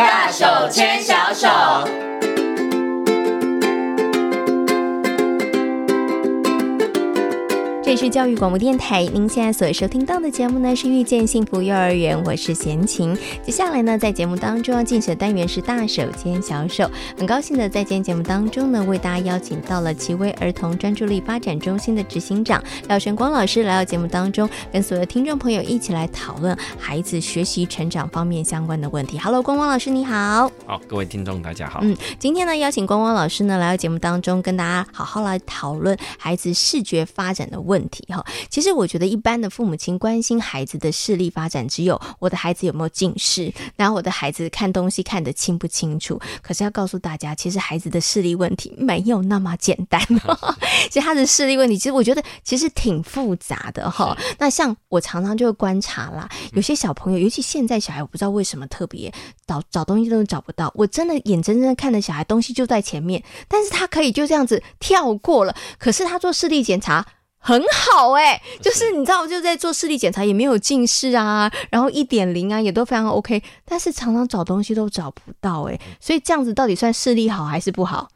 大手牵小手。这里是教育广播电台，您现在所收听到的节目呢是遇见幸福幼儿园，我是贤琴。接下来呢，在节目当中要进行的单元是大手牵小手，很高兴的在今天节目当中呢，为大家邀请到了奇威儿童专注力发展中心的执行长廖晨光老师来到节目当中，跟所有的听众朋友一起来讨论孩子学习成长方面相关的问题。Hello，光光老师你好。好，各位听众大家好。嗯，今天呢，邀请光光老师呢来到节目当中，跟大家好好来讨论孩子视觉发展的问题。问题哈，其实我觉得一般的父母亲关心孩子的视力发展，只有我的孩子有没有近视，然后我的孩子看东西看得清不清楚。可是要告诉大家，其实孩子的视力问题没有那么简单。其实他的视力问题，其实我觉得其实挺复杂的哈。那像我常常就会观察啦，有些小朋友，尤其现在小孩，我不知道为什么特别找找东西都找不到。我真的眼睁睁看着小孩东西就在前面，但是他可以就这样子跳过了。可是他做视力检查。很好哎、欸，就是你知道，就在做视力检查，也没有近视啊，然后一点零啊，也都非常 OK，但是常常找东西都找不到哎、欸，所以这样子到底算视力好还是不好？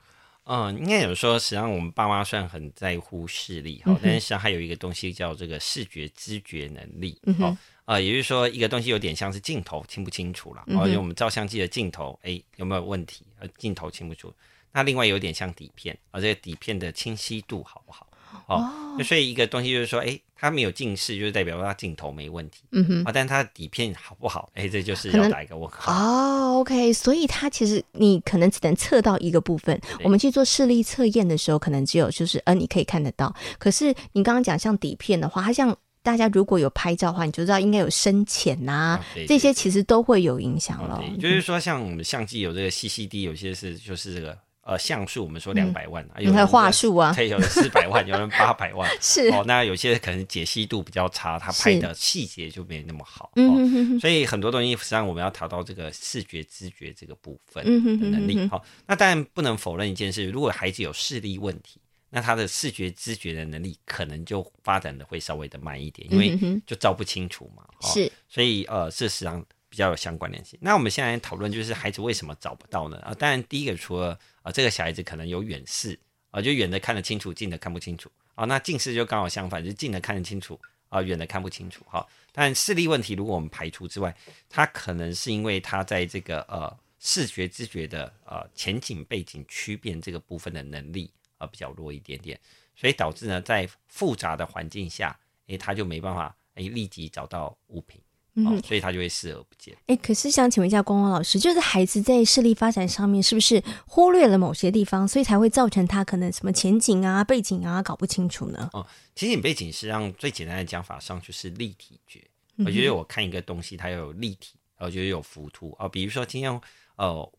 嗯，应该有说，实际上我们爸妈算很在乎视力哈，但是实际上还有一个东西叫这个视觉知觉能力，嗯啊，呃，也就是说一个东西有点像是镜头清不清楚了，然后就我们照相机的镜头，哎，有没有问题？呃，镜头清不清楚？那另外有点像底片，而这个底片的清晰度好不好？哦，所以一个东西就是说，哎，它没有近视，就是代表它镜头没问题。嗯哼，啊，但它的底片好不好？哎，这就是要打一个问号。哦，OK，所以它其实你可能只能测到一个部分。我们去做视力测验的时候，可能只有就是，呃，你可以看得到。可是你刚刚讲像底片的话，它像大家如果有拍照的话，你就知道应该有深浅呐、啊，这些其实都会有影响了。就是说，像我们相机有这个 CCD，有些是就是这个。呃，像素我们说两百万，嗯、有还有画素啊，有人四百万，有人八百万，是哦。那有些可能解析度比较差，他拍的细节就没那么好。嗯所以很多东西实际上我们要调到这个视觉知觉这个部分的能力。好，那当然不能否认一件事，如果孩子有视力问题，那他的视觉知觉的能力可能就发展的会稍微的慢一点，因为就照不清楚嘛。是，所以呃，事实上。比较有相关联性。那我们现在讨论就是孩子为什么找不到呢？啊，当然第一个除了啊，这个小孩子可能有远视啊，就远的看得清楚，近的看不清楚啊。那近视就刚好相反，就近的看得清楚啊，远的看不清楚。哈，但视力问题如果我们排除之外，他可能是因为他在这个呃视觉知觉的呃前景背景区变这个部分的能力啊比较弱一点点，所以导致呢在复杂的环境下，诶，他就没办法诶立即找到物品。嗯，所以他就会视而不见。哎、欸，可是想请问一下光光老师，就是孩子在视力发展上面是不是忽略了某些地方，所以才会造成他可能什么前景啊、背景啊搞不清楚呢？哦，前景背景实际上最简单的讲法上就是立体觉。我觉得我看一个东西，它要有立体，我觉得有浮凸啊。比如说今天，呃，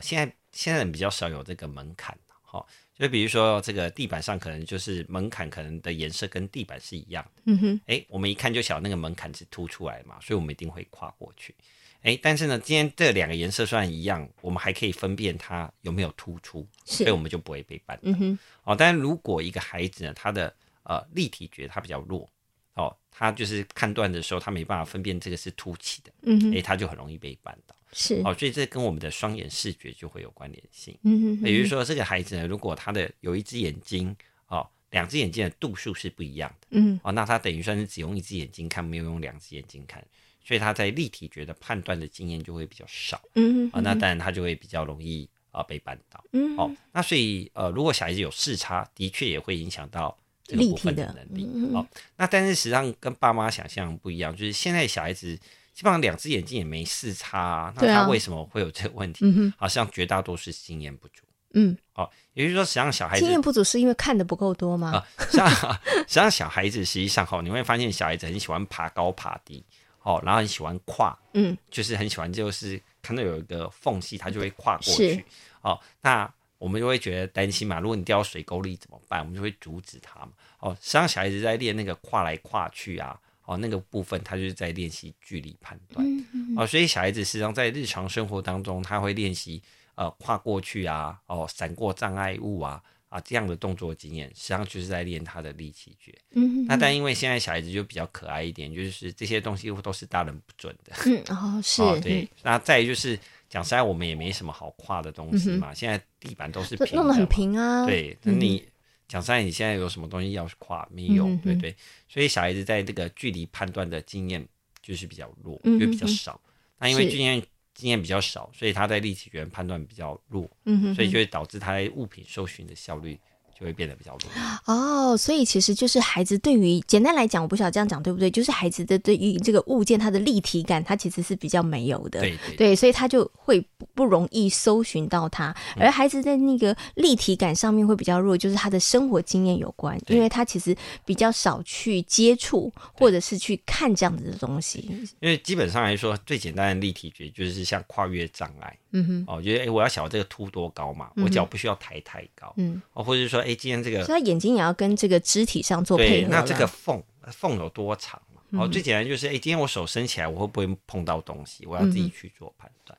现在现在人比较少有这个门槛，好。就比如说，这个地板上可能就是门槛，可能的颜色跟地板是一样的。嗯哼，哎，我们一看就晓得那个门槛是凸出来的嘛，所以我们一定会跨过去。哎，但是呢，今天这两个颜色虽然一样，我们还可以分辨它有没有突出，所以我们就不会被绊倒。嗯哼，哦，但是如果一个孩子呢，他的呃立体觉他比较弱，哦，他就是判断的时候他没办法分辨这个是凸起的，嗯哼，哎，他就很容易被绊倒。是哦，所以这跟我们的双眼视觉就会有关联性。嗯哼，哼，比如说这个孩子呢，如果他的有一只眼睛哦，两只眼睛的度数是不一样的。嗯，哦，那他等于算是只用一只眼睛看，没有用两只眼睛看，所以他在立体觉的判断的经验就会比较少。嗯哼，哦，那当然他就会比较容易啊、呃、被绊倒。嗯，哦，那所以呃，如果小孩子有视差，的确也会影响到这个部分的能力。嗯、哦，那但是实际上跟爸妈想象不一样，就是现在小孩子。基本上两只眼睛也没视差，啊，那他为什么会有这个问题？啊、好像绝大多数是经验不足。嗯，哦，也就是说，实际上小孩子经验不足是因为看的不够多吗？啊，实际上小孩子实际上哈，你会发现小孩子很喜欢爬高爬低，哦，然后很喜欢跨，嗯，就是很喜欢，就是看到有一个缝隙，他就会跨过去。哦，那我们就会觉得担心嘛，如果你掉到水沟里怎么办？我们就会阻止他嘛。哦，实际上小孩子在练那个跨来跨去啊。哦，那个部分他就是在练习距离判断，嗯嗯、哦，所以小孩子实际上在日常生活当中，他会练习呃跨过去啊，哦闪过障碍物啊啊这样的动作经验，实际上就是在练他的力气觉。嗯，那但因为现在小孩子就比较可爱一点，就是这些东西都是大人不准的。嗯，哦是。哦对，那再就是讲实在，我们也没什么好跨的东西嘛。嗯、现在地板都是平的，弄得很平啊。对，那你讲实在，你现在有什么东西要跨？没有，嗯、对，对对。所以小孩子在这个距离判断的经验就是比较弱，就比较少。嗯、那因为经验经验比较少，所以他在立体觉判断比较弱，嗯哼，所以就会导致他在物品搜寻的效率。就会变得比较多哦，所以其实就是孩子对于简单来讲，我不晓得这样讲对不对？就是孩子的对于这个物件它的立体感，它其实是比较没有的，对所以他就会不容易搜寻到它。而孩子在那个立体感上面会比较弱，就是他的生活经验有关，因为他其实比较少去接触或者是去看这样子的东西。因为基本上来说，最简单的立体觉就是像跨越障碍。嗯哼，哦，觉得哎，我要晓得这个凸多高嘛，我脚不需要抬太高，嗯，哦，或者是说，哎，今天这个，所以他眼睛也要跟这个肢体上做配合。那这个缝缝有多长哦，最简单就是，哎，今天我手伸起来，我会不会碰到东西？我要自己去做判断。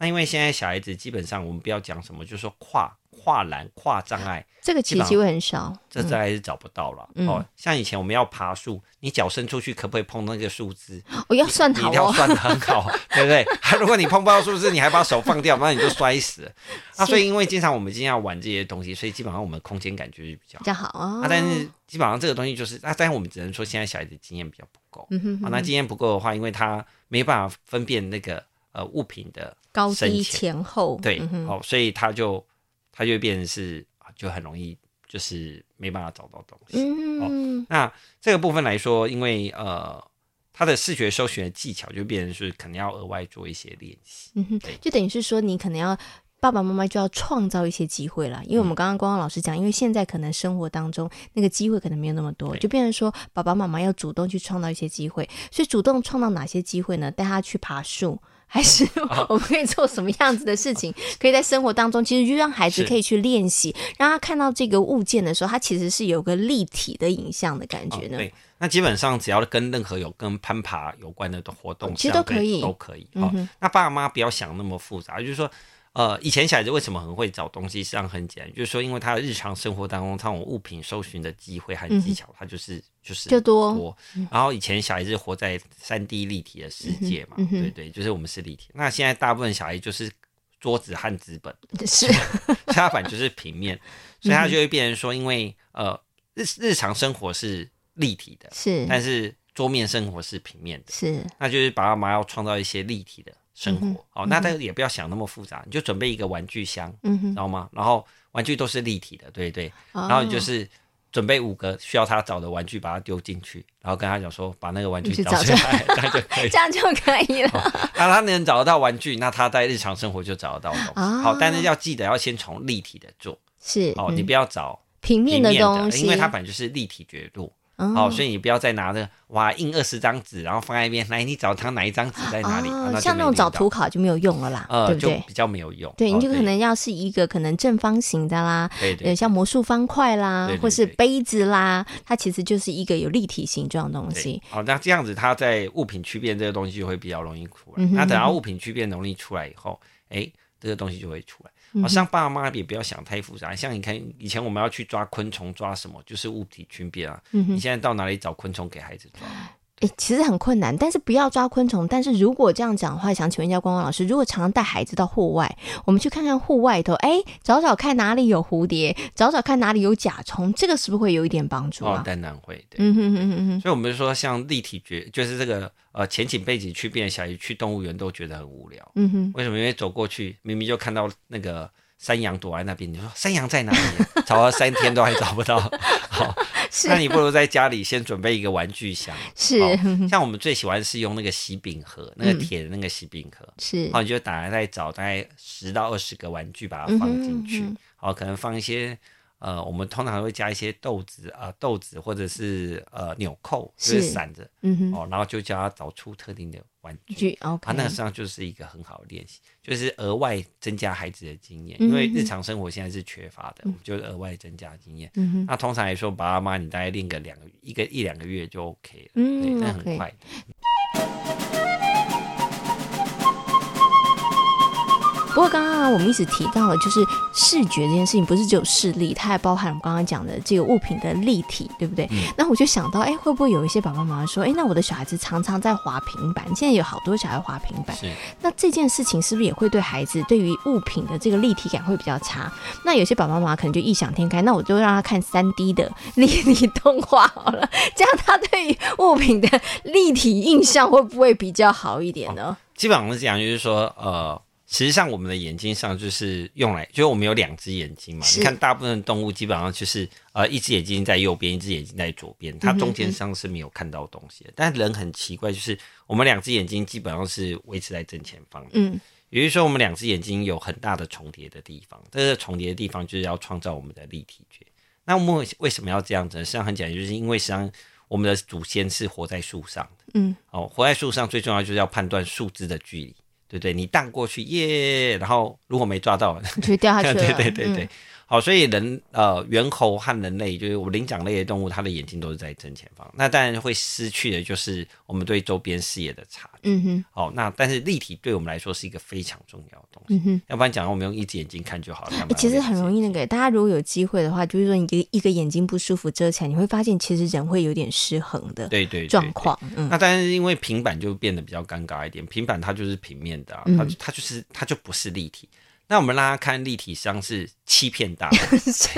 那因为现在小孩子基本上，我们不要讲什么，就是说跨。跨栏、跨障碍，这个其实机会很少，这障碍是找不到了。嗯、哦，像以前我们要爬树，你脚伸出去可不可以碰那个树枝？我、哦、要算好、哦，你一定要算的很好，对不对？如果你碰不到树枝，你还把手放掉，那你就摔死了。那所以，因为经常我们今天要玩这些东西，所以基本上我们空间感觉是比较好，比较好啊。但是基本上这个东西就是，那但是我们只能说现在小孩子经验比较不够。嗯哼，哼，啊，那经验不够的话，因为他没办法分辨那个呃物品的高低前后，对，哦，所以他就。他就变成是啊，就很容易就是没办法找到东西。嗯、哦，那这个部分来说，因为呃，他的视觉搜寻的技巧就变成是可能要额外做一些练习。嗯哼，对就等于是说，你可能要爸爸妈妈就要创造一些机会了。因为我们刚刚光光老师讲，因为现在可能生活当中那个机会可能没有那么多，就变成说爸爸妈妈要主动去创造一些机会。所以主动创造哪些机会呢？带他去爬树。还是 我们可以做什么样子的事情？可以在生活当中，其实就让孩子可以去练习，让他看到这个物件的时候，他其实是有个立体的影像的感觉呢。对，那基本上只要跟任何有跟攀爬有关的活动，其实都可以，都可以。嗯，那爸妈不要想那么复杂，就是说。呃，以前小孩子为什么很会找东西？实际上很简单，就是说，因为他的日常生活当中，他种物品搜寻的机会和技巧，他就是就是就多。然后以前小孩子活在三 D 立体的世界嘛，对对，就是我们是立体。那现在大部分小孩就是桌子和纸本，是，他反就是平面，所以他就会变成说，因为呃日日常生活是立体的，是，但是桌面生活是平面的，是，那就是爸爸妈妈要创造一些立体的。生活、嗯、哦，那大家也不要想那么复杂，你就准备一个玩具箱，知道吗？然后玩具都是立体的，对对。哦、然后你就是准备五个需要他找的玩具，把它丢进去，然后跟他讲说，把那个玩具找出来，这样就可以，这样就可以了。那、哦、他能找得到玩具，那他在日常生活就找得到东西。哦、好，但是要记得要先从立体的做，是哦，你不要找平面的东西，因为它本来就是立体觉度。哦，所以你不要再拿着哇印二十张纸，然后放在一边。来，你找他哪一张纸在哪里？哦、像那种找图卡就没有用了啦，呃、对不对？就比较没有用。对，你就可能要是一个可能正方形的啦，对对，像魔术方块啦，对对对，或是杯子啦，它其实就是一个有立体形状的东西。好，那这样子它在物品区变这个东西就会比较容易出来。嗯、哼哼，那等到物品区变能力出来以后，哎，这个东西就会出来。好像爸妈也不要想太复杂，像你看以前我们要去抓昆虫，抓什么就是物体区别啊。嗯、你现在到哪里找昆虫给孩子抓？哎、欸，其实很困难，但是不要抓昆虫。但是如果这样讲的话，想请问一下光光老师，如果常常带孩子到户外，我们去看看户外头，哎、欸，找找看哪里有蝴蝶，找找看哪里有甲虫，这个是不是会有一点帮助啊？哦，当然会。对，嗯哼哼哼哼。所以我们就说，像立体觉，就是这个呃前景背景区变，小鱼去动物园都觉得很无聊。嗯哼。为什么？因为走过去，明明就看到那个。山羊躲在那边，你说山羊在哪里？找了三天都还找不到。好，是那你不如在家里先准备一个玩具箱。是，像我们最喜欢是用那个喜饼盒，那个铁的那个喜饼盒。是、嗯，好，你就打开再找大概十到二十个玩具，把它放进去。好，可能放一些。呃，我们通常会加一些豆子啊、呃，豆子或者是呃纽扣，就是散着，嗯哼，哦，然后就叫他找出特定的玩具，OK，啊，那个实际上就是一个很好的练习，就是额外增加孩子的经验，嗯、因为日常生活现在是缺乏的，嗯、我们就是额外增加经验。那通常来说，爸爸妈妈你大概练个两个一个一两个月就 OK 了，嗯，对，那很快。Okay. 不过刚刚刚我们一直提到了，就是视觉这件事情，不是只有视力，它还包含我们刚刚讲的这个物品的立体，对不对？嗯、那我就想到，哎，会不会有一些爸爸妈妈说，哎，那我的小孩子常常在滑平板，现在有好多小孩滑平板，是。那这件事情是不是也会对孩子对于物品的这个立体感会比较差？那有些爸爸妈妈可能就异想天开，那我就让他看三 D 的立体动画好了，这样他对于物品的立体印象会不会比较好一点呢？哦、基本上是这样，就是说，呃。实际上，我们的眼睛上就是用来，就是我们有两只眼睛嘛。你看，大部分动物基本上就是，呃，一只眼睛在右边，一只眼睛在左边，它中间上是没有看到东西的。嗯、但人很奇怪，就是我们两只眼睛基本上是维持在正前方的。嗯，也就是说，我们两只眼睛有很大的重叠的地方。这个重叠的地方就是要创造我们的立体觉。那我们为什么要这样子呢？实际上很简单，就是因为实际上我们的祖先是活在树上的。嗯，哦，活在树上最重要就是要判断树枝的距离。对对，你荡过去耶，然后如果没抓到，就掉下去了。对对对对。嗯好，所以人呃，猿猴和人类就是我们灵长类的动物，它的眼睛都是在正前方。那当然会失去的就是我们对周边视野的察觉。嗯哼。好，那但是立体对我们来说是一个非常重要的东西。嗯哼。要不然讲，我们用一只眼睛看就好了。其实很容易那个，大家如果有机会的话，就是说你一个眼睛不舒服遮起来，你会发现其实人会有点失衡的。对对状况。嗯。那但是因为平板就变得比较尴尬一点，平板它就是平面的，啊，它它就是它就不是立体。那我们让他看立体上是欺骗大脑，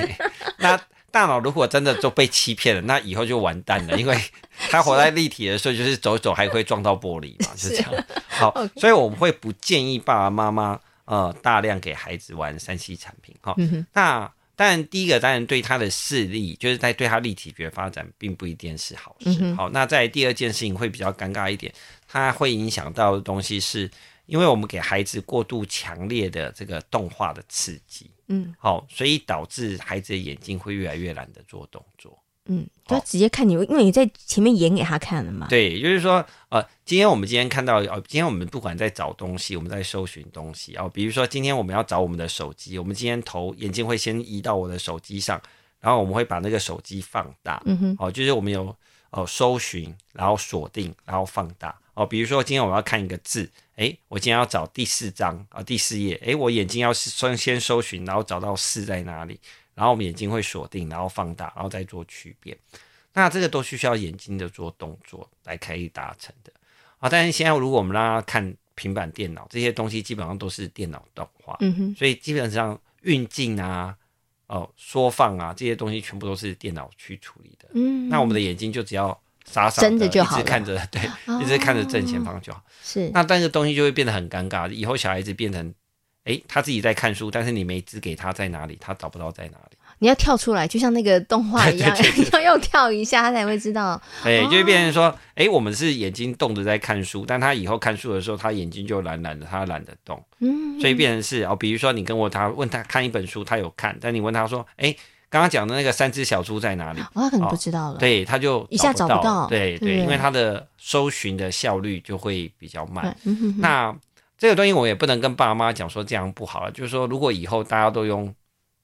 那大脑如果真的就被欺骗了，那以后就完蛋了，因为 他活在立体的时候，就是走走还会撞到玻璃嘛，是这样。好.所以我们会不建议爸爸妈妈呃大量给孩子玩三 C 产品哈。嗯、那当然第一个当然对他的视力，就是在对他立体觉发展并不一定是好事。嗯、好，那在第二件事情会比较尴尬一点，它会影响到的东西是。因为我们给孩子过度强烈的这个动画的刺激，嗯，好，所以导致孩子的眼睛会越来越懒得做动作，嗯，就直接看你，因为你在前面演给他看了嘛。对，就是说，呃，今天我们今天看到，呃，今天我们不管在找东西，我们在搜寻东西，哦，比如说今天我们要找我们的手机，我们今天头眼睛会先移到我的手机上，然后我们会把那个手机放大，嗯哼，哦，就是我们有哦搜寻，然后锁定，然后放大。哦，比如说今天我要看一个字，诶，我今天要找第四章啊，第四页，诶，我眼睛要先先搜寻，然后找到四在哪里，然后我们眼睛会锁定，然后放大，然后再做区别。那这个都需要眼睛的做动作来可以达成的啊。但是现在如果我们让他看平板电脑这些东西，基本上都是电脑动画，嗯哼，所以基本上运镜啊、哦缩放啊这些东西全部都是电脑去处理的。嗯，那我们的眼睛就只要。傻傻的，就好，一直看着，对，哦、一直看着正前方就好。是，那但是东西就会变得很尴尬。以后小孩子变成，哎、欸，他自己在看书，但是你没指给他在哪里，他找不到在哪里。你要跳出来，就像那个动画一样，要又跳一下，他才会知道。对，就会变成说，哎、欸，我们是眼睛动着在看书，但他以后看书的时候，他眼睛就懒懒的，他懒得动。嗯，所以变成是哦，比如说你跟我他问他看一本书，他有看，但你问他说，哎、欸。刚刚讲的那个三只小猪在哪里？哦，他可能不知道了。对，他就一下找不到。对对，因为他的搜寻的效率就会比较慢。那这个东西我也不能跟爸妈讲说这样不好了。就是说，如果以后大家都用，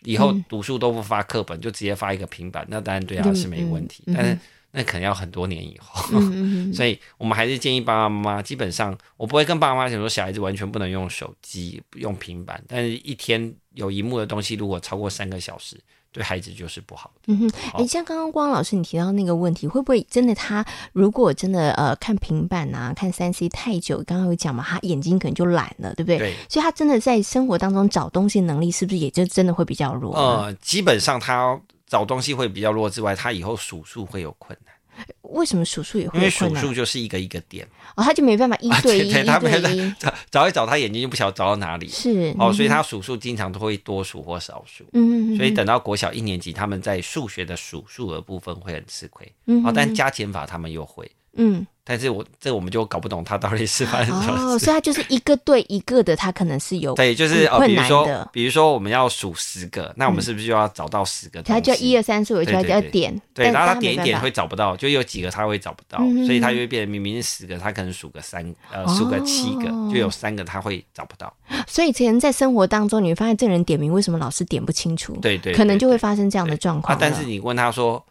以后读书都不发课本，就直接发一个平板，那当然对他是没问题。但是那可能要很多年以后。所以我们还是建议爸爸妈妈，基本上我不会跟爸爸妈妈讲说小孩子完全不能用手机、用平板，但是一天有一幕的东西，如果超过三个小时。对孩子就是不好的。嗯哼，哎好，像刚刚光老师你提到那个问题，会不会真的他如果真的呃看平板啊，看三 C 太久，刚刚有讲嘛，他眼睛可能就懒了，对不对？对。所以他真的在生活当中找东西能力是不是也就真的会比较弱？呃，基本上他找东西会比较弱之外，他以后数数会有困难。为什么数数也会？因为数数就是一个一个点哦，他就没办法一对一，他没办法找一找，他眼睛就不晓得找到哪里。是哦，所以他数数经常都会多数或少数。嗯，所以等到国小一年级，他们在数学的数数的部分会很吃亏。嗯，哦，但加减法他们又会。嗯。但是我这我们就搞不懂他到底是发生什么事。哦，所以他就是一个对一个的，他可能是有对，就是呃，比如说，比如说我们要数十个，那我们是不是就要找到十个？他就一二三四五，就要要点。对，然后他点一点会找不到，就有几个他会找不到，所以他就会变成明明是十个，他可能数个三呃数个七个，就有三个他会找不到。所以，前在生活当中，你会发现这个人点名为什么老是点不清楚？对对，可能就会发生这样的状况。但是你问他说。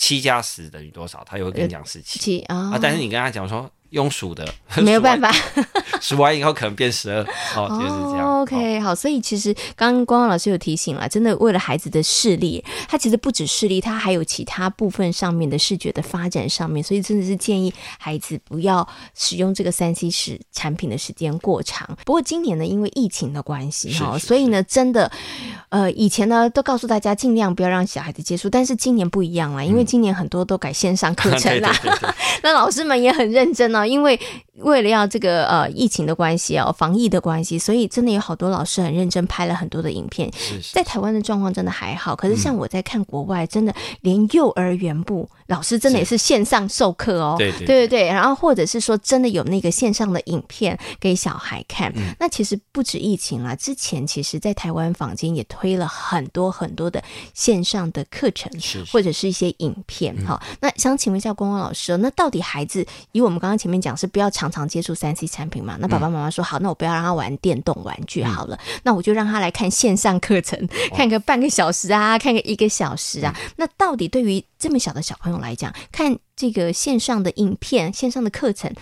七加十等于多少？他也会跟你讲十七啊，但是你跟他讲说用数的，没有办法，数完以后可能变十二哦，就是这样。Oh, OK，好，所以其实刚刚光光老师有提醒了，真的为了孩子的视力，他其实不止视力，他还有其他部分上面的视觉的发展上面，所以真的是建议孩子不要使用这个三 C 时产品的时间过长。不过今年呢，因为疫情的关系哈，所以呢，真的，呃，以前呢都告诉大家尽量不要让小孩子接触，但是今年不一样了，因为今年很多都改线上课程啦，那老师们也很认真哦，因为为了要这个呃疫情的关系哦，防疫的关系，所以真的有好多老师很认真拍了很多的影片。是是在台湾的状况真的还好，可是像我在看国外，真的连幼儿园部老师真的也是线上授课哦。对对对对，然后或者是说真的有那个线上的影片给小孩看。嗯、那其实不止疫情啦，之前其实在台湾坊间也推了很多很多的线上的课程，是是或者是一些影片。好、嗯，那想请问一下光光老师，那到底孩子以我们刚刚前面讲是不要常常接触三 C 产品嘛？那爸爸妈妈说好，那我不要让他玩电动玩具好了，嗯、那我就让他来看线上课程，看个半个小时啊，看个一个小时啊。嗯、那到底对于这么小的小朋友来讲，看这个线上的影片、线上的课程，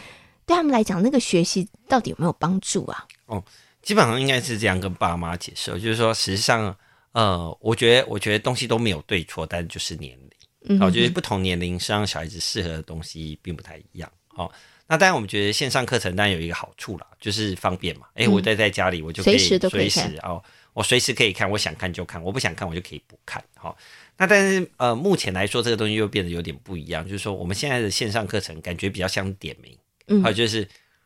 对他们来讲，那个学习到底有没有帮助啊？哦，基本上应该是这样跟爸妈解释，就是说，实际上，呃，我觉得，我觉得东西都没有对错，但就是年龄。嗯，我觉得不同年龄，上小孩子适合的东西并不太一样。好。那当然，我们觉得线上课程当然有一个好处啦，就是方便嘛。哎、欸，我待在家里，我就可以随时哦，我随时可以看，我想看就看，我不想看我就可以不看。好，那但是呃，目前来说这个东西又变得有点不一样，就是说我们现在的线上课程感觉比较像点名，嗯，还有就是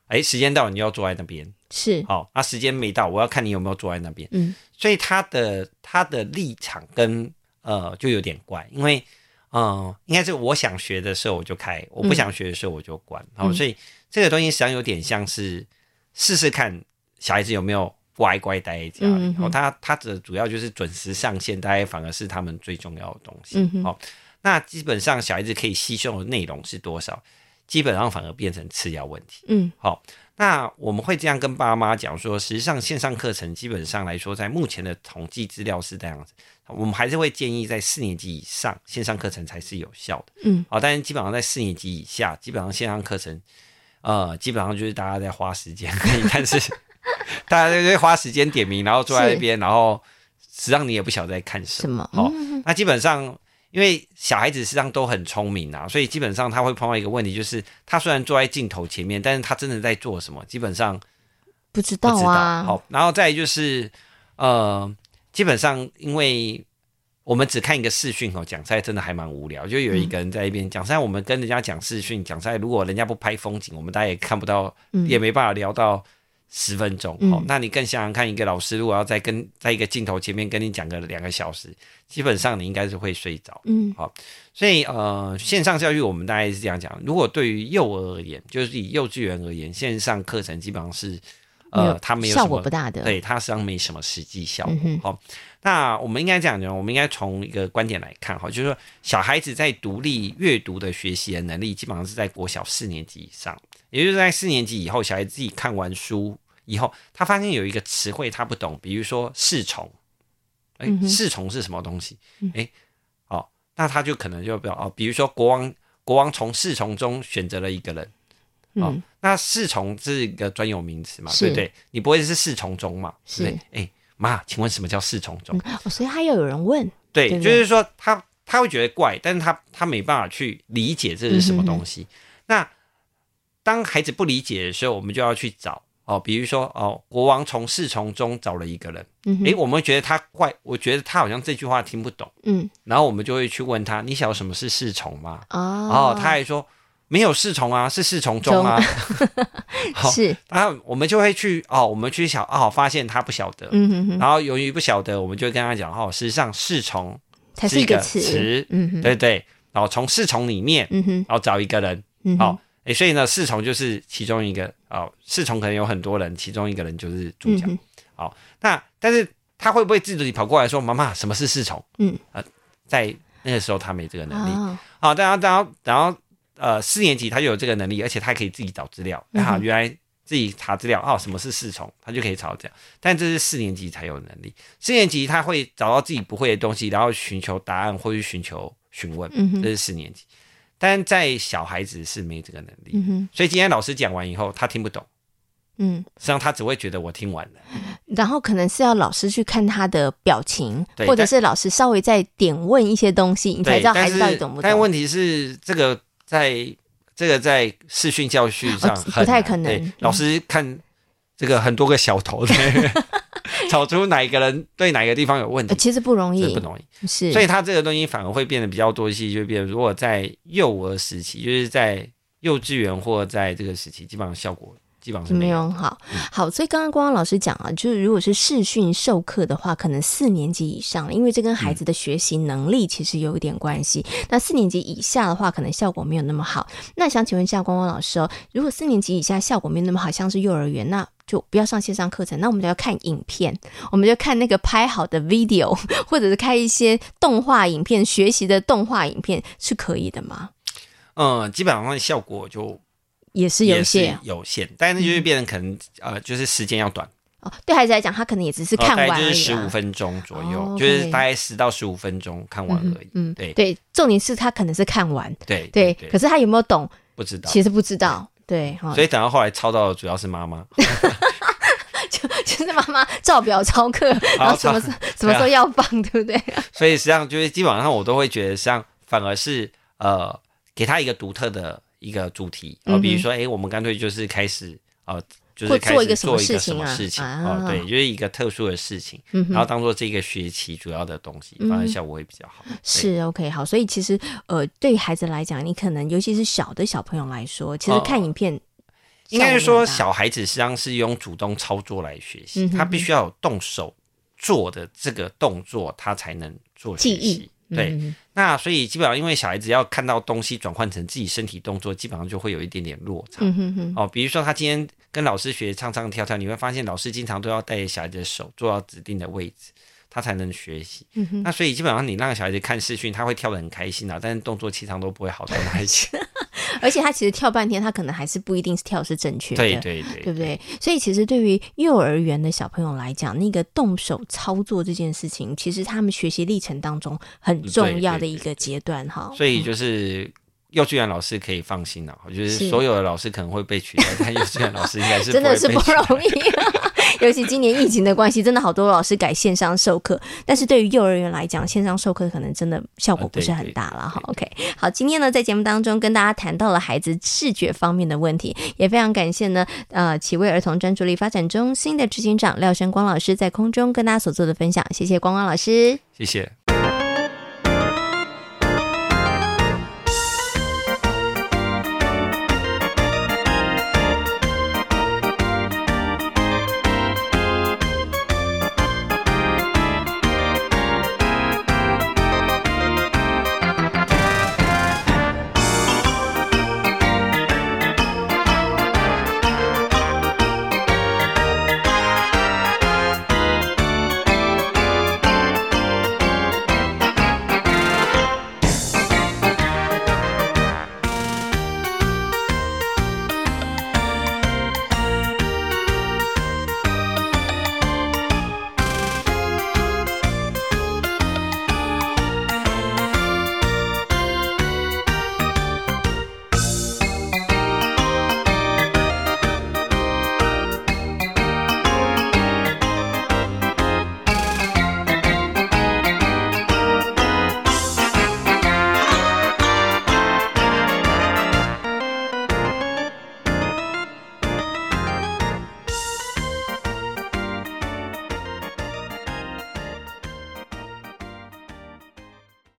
哎、欸，时间到了你要坐在那边，是好，那时间没到，我要看你有没有坐在那边，嗯，所以他的他的立场跟呃就有点怪，因为。嗯，应该是我想学的时候我就开，我不想学的时候我就关。好、嗯，所以这个东西实际上有点像是试试看小孩子有没有乖乖待在家里。嗯哼，他他的主要就是准时上线，大概反而是他们最重要的东西。嗯好哼，那基本上小孩子可以吸收的内容是多少？基本上反而变成次要问题。嗯，好，那我们会这样跟爸妈讲说，实际上线上课程基本上来说，在目前的统计资料是这样子。我们还是会建议在四年级以上线上课程才是有效的，嗯，好，但是基本上在四年级以下，基本上线上课程，呃，基本上就是大家在花时间，但是大家在花时间点名，然后坐在那边，然后实际上你也不晓得在看什么，好，那基本上因为小孩子实际上都很聪明啊，所以基本上他会碰到一个问题，就是他虽然坐在镜头前面，但是他真的在做什么，基本上不知道啊，好，然后再就是呃。基本上，因为我们只看一个视讯哦，讲赛真的还蛮无聊。就有一个人在一边讲赛，我们跟人家讲视讯讲赛，如果人家不拍风景，我们大家也看不到，也没办法聊到十分钟。哦，那你更想想看，一个老师如果要在跟在一个镜头前面跟你讲个两个小时，基本上你应该是会睡着。嗯，好，所以呃，线上教育我们大概是这样讲。如果对于幼儿而言，就是以幼稚园而言，线上课程基本上是。呃，它没有效果不大的，对，它实际上没什么实际效果。好、嗯哦，那我们应该这样讲，我们应该从一个观点来看，哈，就是说小孩子在独立阅读的学习的能力，基本上是在国小四年级以上，也就是在四年级以后，小孩子自己看完书以后，他发现有一个词汇他不懂，比如说侍从，哎，侍从是什么东西？哎，哦，那他就可能就比较哦，比如说国王，国王从侍从中选择了一个人。哦，嗯、那侍从是一个专有名词嘛，对不对？你不会是侍从中嘛？是。哎，妈，请问什么叫侍从中？哦，所以他要有人问。对，对对就是说他他会觉得怪，但是他他没办法去理解这是什么东西。嗯、哼哼那当孩子不理解的时候，我们就要去找哦，比如说哦，国王从侍从中找了一个人。嗯哼。哎，我们觉得他怪，我觉得他好像这句话听不懂。嗯。然后我们就会去问他：“你晓得什么是侍从吗？”哦。然后他还说。没有侍从啊，是侍从中啊。好，是，然后我们就会去哦，我们去想哦，发现他不晓得，嗯哼哼，然后由于不晓得，我们就会跟他讲哦，事实上侍从是一个词，嗯哼，对对，然后从侍从里面，嗯哼，然后找一个人，嗯，好，诶，所以呢，侍从就是其中一个，哦，侍从可能有很多人，其中一个人就是主角，好，那但是他会不会自己跑过来说，妈妈，什么是侍从？嗯，呃，在那个时候他没这个能力，好，然后然后然后。呃，四年级他就有这个能力，而且他还可以自己找资料。啊，原来自己查资料哦，什么是侍从，他就可以查这样。但这是四年级才有能力。四年级他会找到自己不会的东西，然后寻求答案或去寻求询问，这是四年级。但在小孩子是没这个能力，所以今天老师讲完以后，他听不懂，嗯，实际上他只会觉得我听完了，然后可能是要老师去看他的表情，或者是老师稍微再点问一些东西，你才知道孩子到底懂不懂。但问题是，这个在这个在视讯教学上、哦、不太可能，对老师看这个很多个小头的。找出哪一个人对哪个地方有问题，其实不容易，不容易，是，所以他这个东西反而会变得比较多一些，就变成如果在幼儿时期，就是在幼稚园或在这个时期，基本上效果基本上是没有很好。好，所以刚刚光光老师讲啊，就是如果是视讯授课的话，可能四年级以上，因为这跟孩子的学习能力其实有一点关系。嗯、那四年级以下的话，可能效果没有那么好。那想请问一下光光老师哦，如果四年级以下效果没有那么好，像是幼儿园那？就不要上线上课程，那我们就要看影片，我们就看那个拍好的 video，或者是看一些动画影片，学习的动画影片是可以的吗？嗯，基本上效果就也是有限，有限，但是就是变成可能、嗯、呃，就是时间要短哦。对孩子来讲，他可能也只是看完就是十五分钟左右，哦 okay、就是大概十到十五分钟看完而已。嗯，对对，重点是他可能是看完，对对，对，可是他有没有懂？不知道，其实不知道。对，所以等到后来抄到的主要是妈妈，就就是妈妈照表操课，然后什么时候什么时候要放，对不对？所以实际上就是基本上我都会觉得，像反而是呃，给他一个独特的一个主题，呃，比如说，哎，我们干脆就是开始呃。就是开始做一个什么事情啊？哦，对，就是一个特殊的事情，然后当做这个学期主要的东西，反而效果会比较好。是 OK，好，所以其实呃，对孩子来讲，你可能尤其是小的小朋友来说，其实看影片，应该是说小孩子实际上是用主动操作来学习，他必须要有动手做的这个动作，他才能做学习。对，嗯、那所以基本上，因为小孩子要看到东西转换成自己身体动作，基本上就会有一点点落差。嗯、哼哼哦，比如说他今天跟老师学唱唱跳跳，你会发现老师经常都要带着小孩子的手做到指定的位置，他才能学习。嗯、那所以基本上你让小孩子看视讯，他会跳得很开心啊，但是动作其实常都不会好到哪里去。而且他其实跳半天，他可能还是不一定是跳是正确的，对对对，对不对？所以其实对于幼儿园的小朋友来讲，那个动手操作这件事情，其实他们学习历程当中很重要的一个阶段哈。所以就是幼稚园老师可以放心了，我觉得所有的老师可能会被取代，但幼稚园老师应该是真的是不容易。尤其今年疫情的关系，真的好多老师改线上授课，但是对于幼儿园来讲，线上授课可能真的效果不是很大了哈。OK，好，今天呢在节目当中跟大家谈到了孩子视觉方面的问题，也非常感谢呢呃启卫儿童专注力发展中心的执行长廖生光老师在空中跟大家所做的分享，谢谢光光老师，谢谢。